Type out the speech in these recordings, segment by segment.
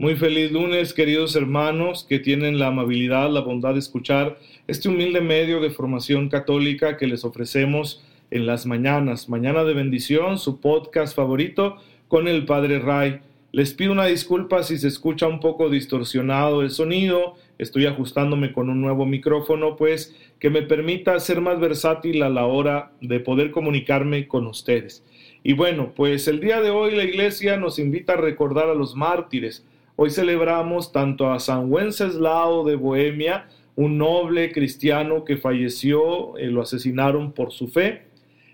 Muy feliz lunes, queridos hermanos que tienen la amabilidad, la bondad de escuchar este humilde medio de formación católica que les ofrecemos en las mañanas. Mañana de bendición, su podcast favorito con el Padre Ray. Les pido una disculpa si se escucha un poco distorsionado el sonido. Estoy ajustándome con un nuevo micrófono, pues que me permita ser más versátil a la hora de poder comunicarme con ustedes. Y bueno, pues el día de hoy la iglesia nos invita a recordar a los mártires Hoy celebramos tanto a San Wenceslao de Bohemia, un noble cristiano que falleció, eh, lo asesinaron por su fe,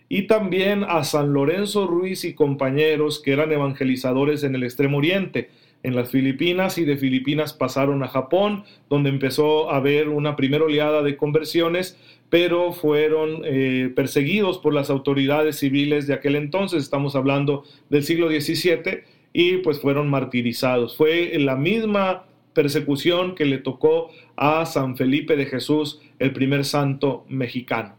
y también a San Lorenzo Ruiz y compañeros que eran evangelizadores en el Extremo Oriente, en las Filipinas, y de Filipinas pasaron a Japón, donde empezó a haber una primera oleada de conversiones, pero fueron eh, perseguidos por las autoridades civiles de aquel entonces, estamos hablando del siglo XVII, y pues fueron martirizados. Fue la misma persecución que le tocó a San Felipe de Jesús, el primer santo mexicano.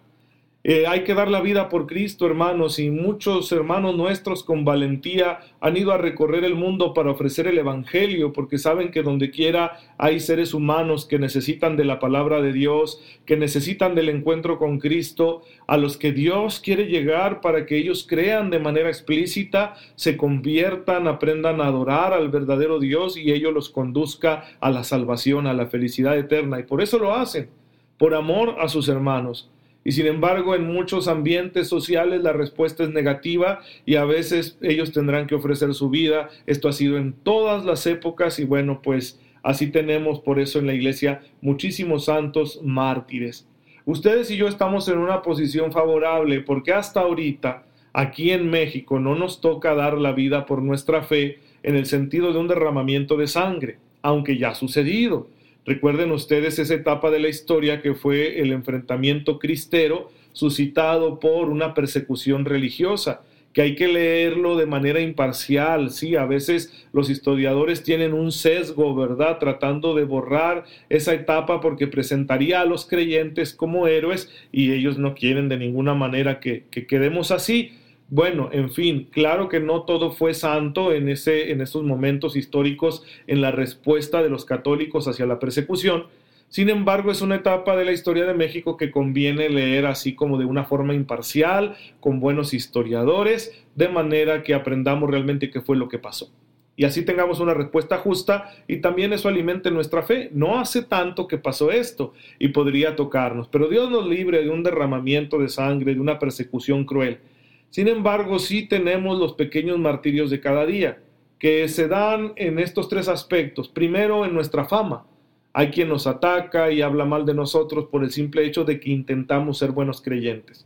Eh, hay que dar la vida por Cristo, hermanos, y muchos hermanos nuestros con valentía han ido a recorrer el mundo para ofrecer el Evangelio, porque saben que donde quiera hay seres humanos que necesitan de la palabra de Dios, que necesitan del encuentro con Cristo, a los que Dios quiere llegar para que ellos crean de manera explícita, se conviertan, aprendan a adorar al verdadero Dios y ello los conduzca a la salvación, a la felicidad eterna. Y por eso lo hacen, por amor a sus hermanos. Y sin embargo, en muchos ambientes sociales la respuesta es negativa y a veces ellos tendrán que ofrecer su vida. Esto ha sido en todas las épocas y bueno, pues así tenemos por eso en la iglesia muchísimos santos mártires. Ustedes y yo estamos en una posición favorable porque hasta ahorita aquí en México no nos toca dar la vida por nuestra fe en el sentido de un derramamiento de sangre, aunque ya ha sucedido. Recuerden ustedes esa etapa de la historia que fue el enfrentamiento cristero suscitado por una persecución religiosa, que hay que leerlo de manera imparcial, sí, a veces los historiadores tienen un sesgo, ¿verdad? Tratando de borrar esa etapa porque presentaría a los creyentes como héroes y ellos no quieren de ninguna manera que, que quedemos así. Bueno, en fin, claro que no todo fue santo en, ese, en esos momentos históricos en la respuesta de los católicos hacia la persecución. Sin embargo, es una etapa de la historia de México que conviene leer así como de una forma imparcial, con buenos historiadores, de manera que aprendamos realmente qué fue lo que pasó. Y así tengamos una respuesta justa y también eso alimente nuestra fe. No hace tanto que pasó esto y podría tocarnos, pero Dios nos libre de un derramamiento de sangre, de una persecución cruel. Sin embargo, sí tenemos los pequeños martirios de cada día, que se dan en estos tres aspectos. Primero, en nuestra fama. Hay quien nos ataca y habla mal de nosotros por el simple hecho de que intentamos ser buenos creyentes.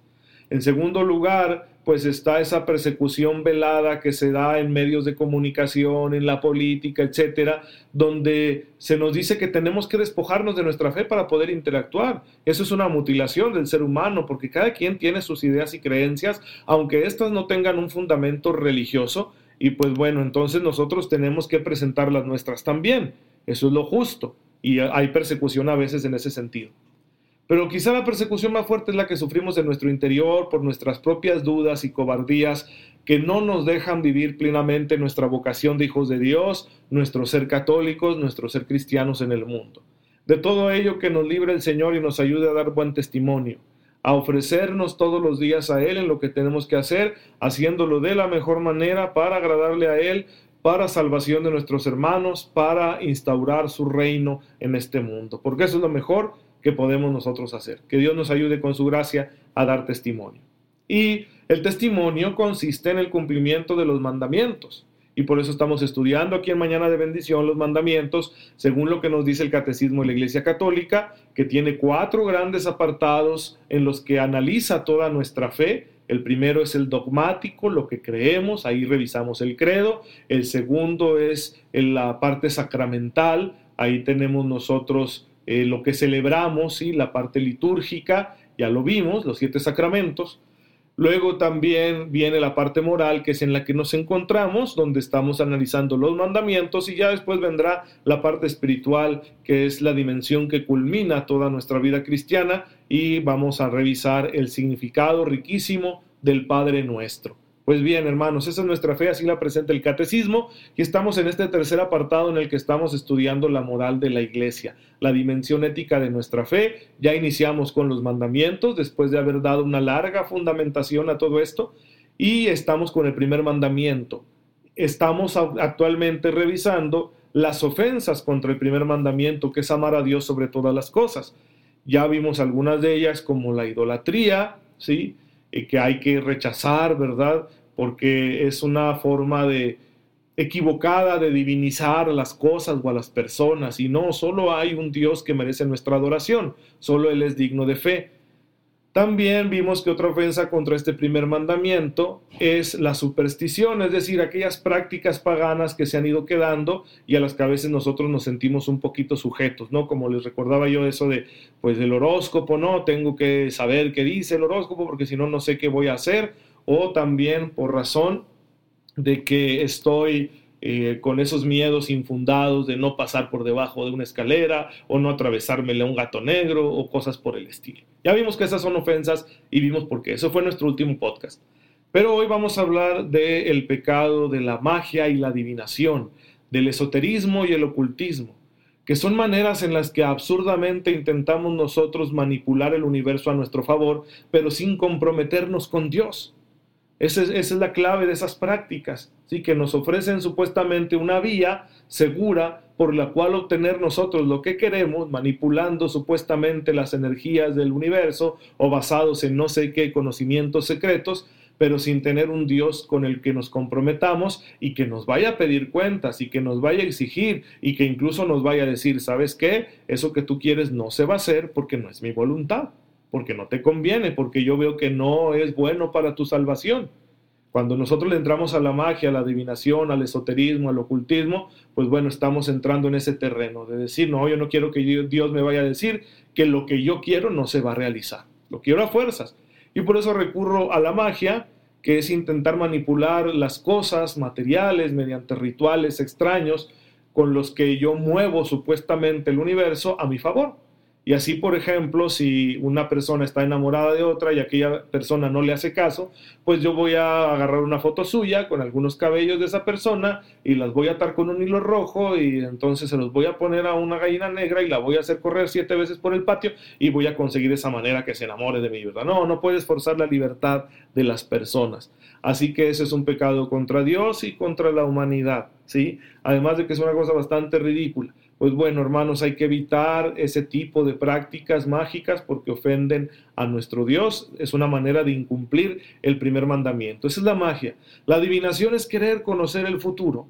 En segundo lugar, pues está esa persecución velada que se da en medios de comunicación, en la política, etcétera, donde se nos dice que tenemos que despojarnos de nuestra fe para poder interactuar. Eso es una mutilación del ser humano, porque cada quien tiene sus ideas y creencias, aunque éstas no tengan un fundamento religioso, y pues bueno, entonces nosotros tenemos que presentar las nuestras también. Eso es lo justo, y hay persecución a veces en ese sentido. Pero quizá la persecución más fuerte es la que sufrimos en nuestro interior por nuestras propias dudas y cobardías que no nos dejan vivir plenamente nuestra vocación de hijos de Dios, nuestro ser católicos, nuestro ser cristianos en el mundo. De todo ello que nos libre el Señor y nos ayude a dar buen testimonio, a ofrecernos todos los días a Él en lo que tenemos que hacer, haciéndolo de la mejor manera para agradarle a Él, para salvación de nuestros hermanos, para instaurar su reino en este mundo, porque eso es lo mejor que podemos nosotros hacer. Que Dios nos ayude con su gracia a dar testimonio. Y el testimonio consiste en el cumplimiento de los mandamientos. Y por eso estamos estudiando aquí en Mañana de Bendición los mandamientos, según lo que nos dice el Catecismo de la Iglesia Católica, que tiene cuatro grandes apartados en los que analiza toda nuestra fe, El primero es el dogmático, lo que creemos, ahí revisamos el credo. El segundo es en la parte sacramental, ahí tenemos nosotros eh, lo que celebramos, y la parte litúrgica, ya lo vimos, los siete sacramentos. Luego también viene la parte moral, que es en la que nos encontramos, donde estamos analizando los mandamientos y ya después vendrá la parte espiritual, que es la dimensión que culmina toda nuestra vida cristiana y vamos a revisar el significado riquísimo del Padre nuestro. Pues bien, hermanos, esa es nuestra fe, así la presenta el catecismo, y estamos en este tercer apartado en el que estamos estudiando la moral de la iglesia, la dimensión ética de nuestra fe. Ya iniciamos con los mandamientos, después de haber dado una larga fundamentación a todo esto, y estamos con el primer mandamiento. Estamos actualmente revisando las ofensas contra el primer mandamiento, que es amar a Dios sobre todas las cosas. Ya vimos algunas de ellas como la idolatría, ¿sí? Y que hay que rechazar, ¿verdad? Porque es una forma de equivocada de divinizar las cosas o a las personas y no, solo hay un Dios que merece nuestra adoración, solo Él es digno de fe. También vimos que otra ofensa contra este primer mandamiento es la superstición, es decir, aquellas prácticas paganas que se han ido quedando y a las que a veces nosotros nos sentimos un poquito sujetos, ¿no? Como les recordaba yo eso de, pues, del horóscopo, ¿no? Tengo que saber qué dice el horóscopo porque si no, no sé qué voy a hacer o también por razón de que estoy eh, con esos miedos infundados de no pasar por debajo de una escalera o no atravesármele a un gato negro o cosas por el estilo. Ya vimos que esas son ofensas y vimos por qué. Eso fue nuestro último podcast. Pero hoy vamos a hablar del pecado de la magia y la adivinación, del esoterismo y el ocultismo, que son maneras en las que absurdamente intentamos nosotros manipular el universo a nuestro favor, pero sin comprometernos con Dios. Esa es, la clave de esas prácticas, ¿sí? que nos ofrecen supuestamente una vía segura por la cual obtener nosotros lo que queremos, manipulando supuestamente las energías del universo o basados en no sé qué conocimientos secretos, pero sin tener un Dios con el que nos comprometamos y que nos vaya a pedir cuentas y que nos vaya a exigir y que incluso nos vaya a decir, ¿sabes qué? Eso que tú quieres no se va a hacer porque no es mi voluntad porque no te conviene, porque yo veo que no es bueno para tu salvación. Cuando nosotros le entramos a la magia, a la adivinación, al esoterismo, al ocultismo, pues bueno, estamos entrando en ese terreno de decir, no, yo no quiero que Dios me vaya a decir que lo que yo quiero no se va a realizar. Lo quiero a fuerzas. Y por eso recurro a la magia, que es intentar manipular las cosas materiales mediante rituales extraños con los que yo muevo supuestamente el universo a mi favor. Y así, por ejemplo, si una persona está enamorada de otra y aquella persona no le hace caso, pues yo voy a agarrar una foto suya con algunos cabellos de esa persona y las voy a atar con un hilo rojo y entonces se los voy a poner a una gallina negra y la voy a hacer correr siete veces por el patio y voy a conseguir de esa manera que se enamore de mi verdad. No, no puedes forzar la libertad de las personas. Así que ese es un pecado contra Dios y contra la humanidad, ¿sí? Además de que es una cosa bastante ridícula pues bueno, hermanos, hay que evitar ese tipo de prácticas mágicas porque ofenden a nuestro Dios. Es una manera de incumplir el primer mandamiento. Esa es la magia. La adivinación es querer conocer el futuro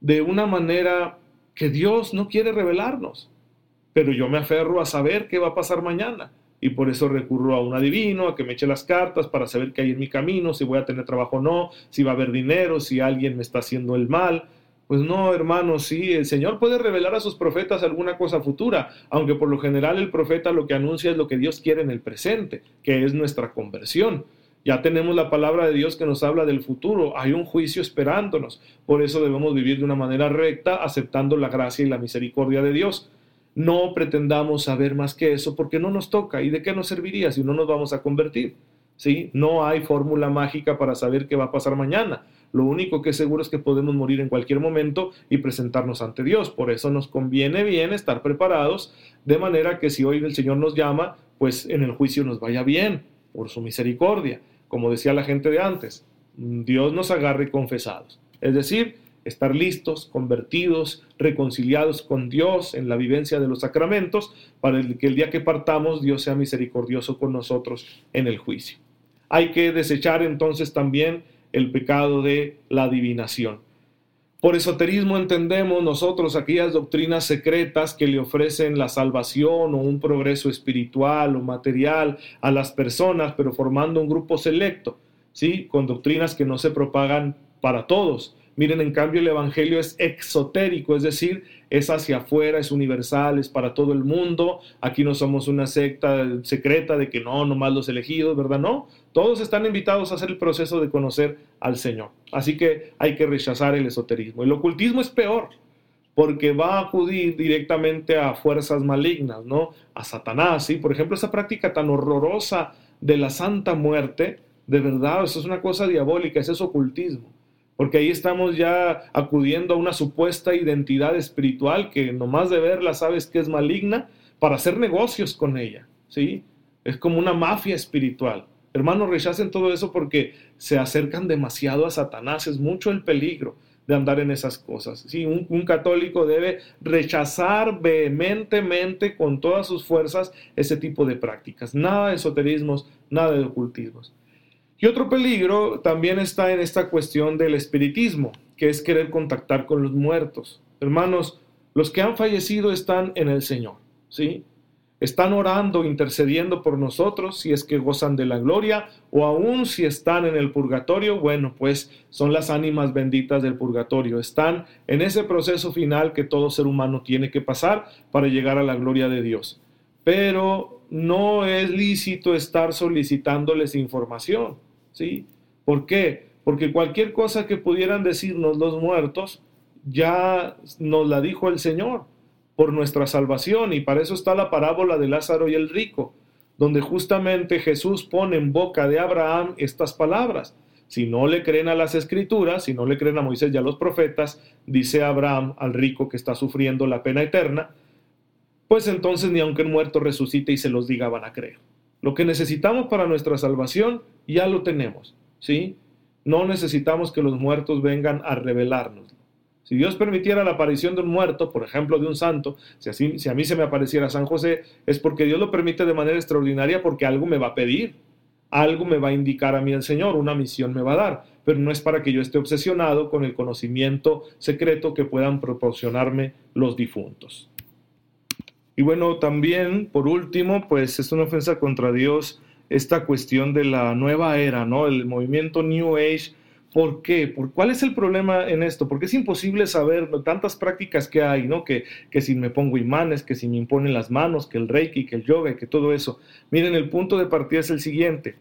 de una manera que Dios no quiere revelarnos. Pero yo me aferro a saber qué va a pasar mañana. Y por eso recurro a un adivino, a que me eche las cartas para saber qué hay en mi camino, si voy a tener trabajo o no, si va a haber dinero, si alguien me está haciendo el mal. Pues no, hermano, sí, el Señor puede revelar a sus profetas alguna cosa futura, aunque por lo general el profeta lo que anuncia es lo que Dios quiere en el presente, que es nuestra conversión. Ya tenemos la palabra de Dios que nos habla del futuro, hay un juicio esperándonos, por eso debemos vivir de una manera recta, aceptando la gracia y la misericordia de Dios. No pretendamos saber más que eso porque no nos toca. ¿Y de qué nos serviría si no nos vamos a convertir? ¿Sí? No hay fórmula mágica para saber qué va a pasar mañana. Lo único que es seguro es que podemos morir en cualquier momento y presentarnos ante Dios. Por eso nos conviene bien estar preparados, de manera que si hoy el Señor nos llama, pues en el juicio nos vaya bien, por su misericordia. Como decía la gente de antes, Dios nos agarre confesados. Es decir, estar listos, convertidos, reconciliados con Dios en la vivencia de los sacramentos, para que el día que partamos Dios sea misericordioso con nosotros en el juicio. Hay que desechar entonces también el pecado de la adivinación. Por esoterismo entendemos nosotros aquellas doctrinas secretas que le ofrecen la salvación o un progreso espiritual o material a las personas, pero formando un grupo selecto, ¿sí? Con doctrinas que no se propagan para todos. Miren, en cambio el Evangelio es exotérico, es decir, es hacia afuera, es universal, es para todo el mundo. Aquí no somos una secta secreta de que no, nomás los elegidos, ¿verdad? No, todos están invitados a hacer el proceso de conocer al Señor. Así que hay que rechazar el esoterismo. El ocultismo es peor, porque va a acudir directamente a fuerzas malignas, ¿no? A Satanás, ¿sí? Por ejemplo, esa práctica tan horrorosa de la santa muerte, de verdad, eso es una cosa diabólica, ese es ocultismo. Porque ahí estamos ya acudiendo a una supuesta identidad espiritual que nomás de verla sabes que es maligna para hacer negocios con ella, ¿sí? Es como una mafia espiritual. Hermanos, rechacen todo eso porque se acercan demasiado a Satanás. Es mucho el peligro de andar en esas cosas. Sí, un, un, católico debe rechazar vehementemente con todas sus fuerzas ese tipo de prácticas. Nada de esoterismos, nada de ocultismos. Y otro peligro también está en esta cuestión del espiritismo, que es querer contactar con los muertos. Hermanos, los que han fallecido están en el Señor, ¿sí? están orando, intercediendo por nosotros, si es que gozan de la gloria, o aún si están en el purgatorio, bueno, pues son las ánimas benditas del purgatorio. Están en ese proceso final que todo ser humano tiene que pasar para llegar a la gloria de Dios. Pero no es lícito estar solicitándoles información, ¿sí? ¿Por qué? Porque cualquier cosa que pudieran decirnos los muertos, ya nos la dijo el Señor por nuestra salvación y para eso está la parábola de Lázaro y el rico, donde justamente Jesús pone en boca de Abraham estas palabras. Si no le creen a las escrituras, si no le creen a Moisés y a los profetas, dice Abraham al rico que está sufriendo la pena eterna, pues entonces ni aunque el muerto resucite y se los diga van a creer. Lo que necesitamos para nuestra salvación ya lo tenemos, ¿sí? No necesitamos que los muertos vengan a revelarnos. Si Dios permitiera la aparición de un muerto, por ejemplo, de un santo, si, así, si a mí se me apareciera San José, es porque Dios lo permite de manera extraordinaria porque algo me va a pedir, algo me va a indicar a mí el Señor, una misión me va a dar, pero no es para que yo esté obsesionado con el conocimiento secreto que puedan proporcionarme los difuntos. Y bueno, también, por último, pues es una ofensa contra Dios esta cuestión de la nueva era, ¿no? El movimiento New Age ¿Por qué? ¿Por ¿Cuál es el problema en esto? Porque es imposible saber tantas prácticas que hay, ¿no? Que, que si me pongo imanes, que si me imponen las manos, que el reiki, que el yoga que todo eso. Miren, el punto de partida es el siguiente.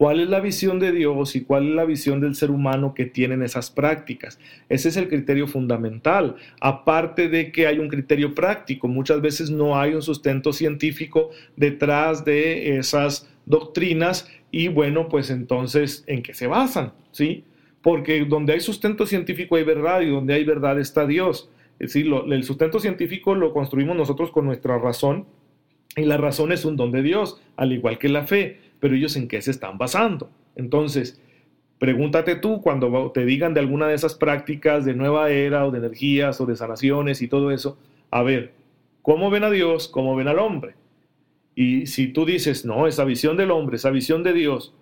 ¿Cuál es la visión de Dios y cuál es la visión del ser humano que tienen esas prácticas? Ese es el criterio fundamental. Aparte de que hay un criterio práctico, muchas veces no hay un sustento científico detrás de esas doctrinas y bueno, pues entonces, ¿en qué se basan? ¿Sí? porque donde hay sustento científico hay verdad y donde hay verdad está Dios. Es decir, el sustento científico lo construimos nosotros con nuestra razón y la razón es un don de Dios, al igual que la fe, pero ellos en qué se están basando. Entonces, pregúntate tú cuando te digan de alguna de esas prácticas de nueva era o de energías o de sanaciones y todo eso, a ver, ¿cómo ven a Dios? ¿Cómo ven al hombre? Y si tú dices, no, esa visión del hombre, esa visión de Dios,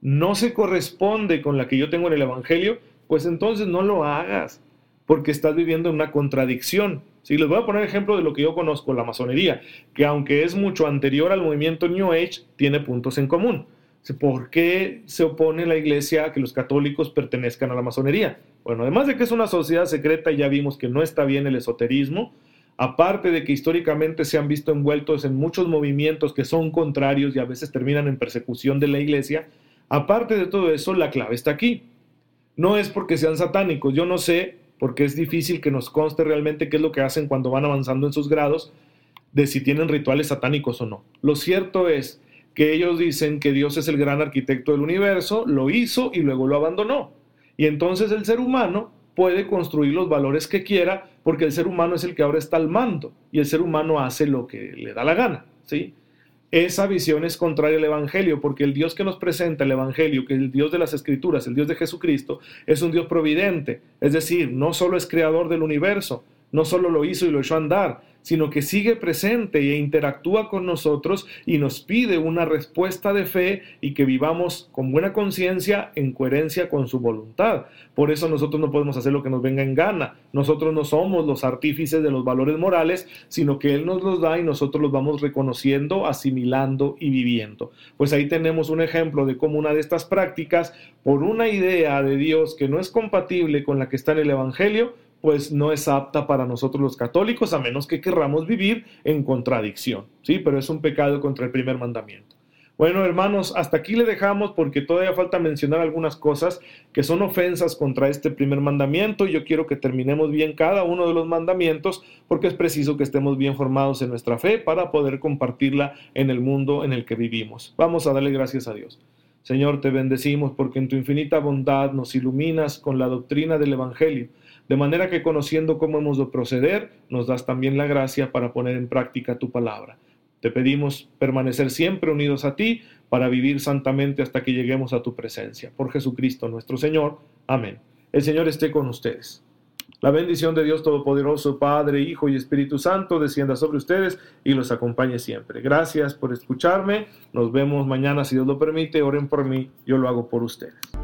no se corresponde con la que yo tengo en el Evangelio, pues entonces no lo hagas, porque estás viviendo en una contradicción. Si les voy a poner ejemplo de lo que yo conozco, la masonería, que aunque es mucho anterior al movimiento New Age, tiene puntos en común. ¿Por qué se opone la iglesia a que los católicos pertenezcan a la masonería? Bueno, además de que es una sociedad secreta, ya vimos que no está bien el esoterismo, aparte de que históricamente se han visto envueltos en muchos movimientos que son contrarios y a veces terminan en persecución de la iglesia, Aparte de todo eso, la clave está aquí. No es porque sean satánicos, yo no sé, porque es difícil que nos conste realmente qué es lo que hacen cuando van avanzando en sus grados, de si tienen rituales satánicos o no. Lo cierto es que ellos dicen que Dios es el gran arquitecto del universo, lo hizo y luego lo abandonó. Y entonces el ser humano puede construir los valores que quiera porque el ser humano es el que ahora está al mando y el ser humano hace lo que le da la gana, ¿sí? Esa visión es contraria al Evangelio, porque el Dios que nos presenta el Evangelio, que es el Dios de las Escrituras, el Dios de Jesucristo, es un Dios providente, es decir, no solo es creador del universo, no solo lo hizo y lo echó a andar, sino que sigue presente e interactúa con nosotros y nos pide una respuesta de fe y que vivamos con buena conciencia en coherencia con su voluntad. Por eso nosotros no podemos hacer lo que nos venga en gana. Nosotros no somos los artífices de los valores morales, sino que Él nos los da y nosotros los vamos reconociendo, asimilando y viviendo. Pues ahí tenemos un ejemplo de cómo una de estas prácticas, por una idea de Dios que no es compatible con la que está en el Evangelio, pues no es apta para nosotros los católicos, a menos que querramos vivir en contradicción, ¿sí? Pero es un pecado contra el primer mandamiento. Bueno, hermanos, hasta aquí le dejamos porque todavía falta mencionar algunas cosas que son ofensas contra este primer mandamiento yo quiero que terminemos bien cada uno de los mandamientos porque es preciso que estemos bien formados en nuestra fe para poder compartirla en el mundo en el que vivimos. Vamos a darle gracias a Dios. Señor, te bendecimos porque en tu infinita bondad nos iluminas con la doctrina del Evangelio de manera que conociendo cómo hemos de proceder, nos das también la gracia para poner en práctica tu palabra. Te pedimos permanecer siempre unidos a ti para vivir santamente hasta que lleguemos a tu presencia. Por Jesucristo nuestro Señor. Amén. El Señor esté con ustedes. La bendición de Dios Todopoderoso, Padre, Hijo y Espíritu Santo, descienda sobre ustedes y los acompañe siempre. Gracias por escucharme. Nos vemos mañana, si Dios lo permite. Oren por mí, yo lo hago por ustedes.